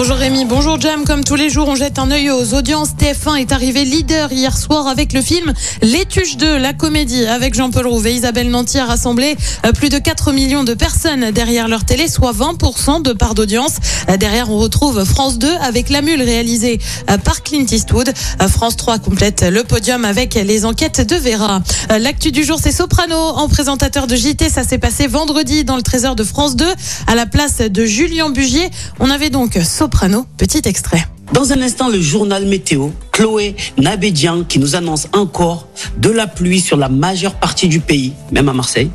Bonjour Rémi, bonjour Jam. Comme tous les jours, on jette un œil aux audiences. TF1 est arrivé leader hier soir avec le film Les Tuches 2, la comédie avec Jean-Paul Rouvet. Isabelle Nanty a rassemblé euh, plus de 4 millions de personnes derrière leur télé, soit 20% de part d'audience. Euh, Derrière, on retrouve France 2 avec La Mule réalisée euh, par Clint Eastwood. France 3 complète le podium avec les enquêtes de Vera. L'actu du jour, c'est Soprano en présentateur de JT. Ça s'est passé vendredi dans le Trésor de France 2 à la place de Julien Bugier. On avait donc Soprano, petit extrait. Dans un instant, le journal météo, Chloé Nabédian qui nous annonce encore de la pluie sur la majeure partie du pays, même à Marseille.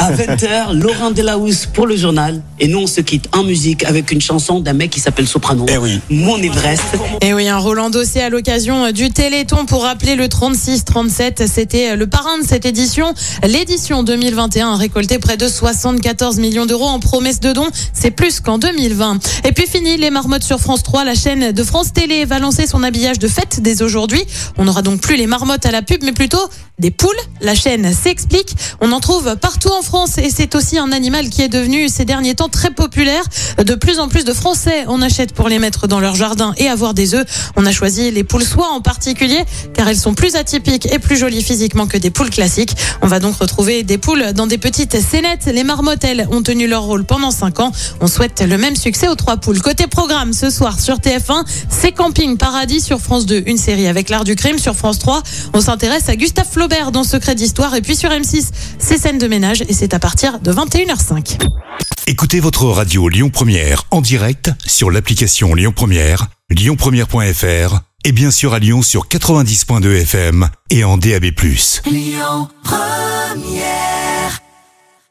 À 20h, Laurent Delahousse pour le journal. Et nous, on se quitte en musique avec une chanson d'un mec qui s'appelle Soprano. Eh oui. Mon Everest. Et oui, un Roland Dossé à l'occasion du Téléthon pour rappeler le 36-37. C'était le parrain de cette édition. L'édition 2021 a récolté près de 74 millions d'euros en promesses de dons. C'est plus qu'en 2020. Et puis fini, les marmottes sur France 3. La chaîne de France Télé va lancer son habillage de fête dès aujourd'hui. On n'aura donc plus les marmottes à la pub, mais plutôt des poules. La chaîne s'explique. On en trouve partout en France et c'est aussi un animal qui est devenu ces derniers temps très populaire. De plus en plus de Français en achètent pour les mettre dans leur jardin et avoir des œufs. On a choisi les poules soie en particulier car elles sont plus atypiques et plus jolies physiquement que des poules classiques. On va donc retrouver des poules dans des petites scénettes. Les marmottes, elles, ont tenu leur rôle pendant 5 ans. On souhaite le même succès aux trois poules. Côté programme, ce soir sur TF1, c'est Camping Paradis sur France 2, une série avec l'art du crime sur France 3. On s'intéresse à Gustave Flaubert dans Secret d'Histoire et puis sur M6, c'est scène de ménage et c'est à partir de 21h05. Écoutez votre radio Lyon Première en direct sur l'application Lyon Première, lyonpremière.fr et bien sûr à Lyon sur 90.2 FM et en DAB+.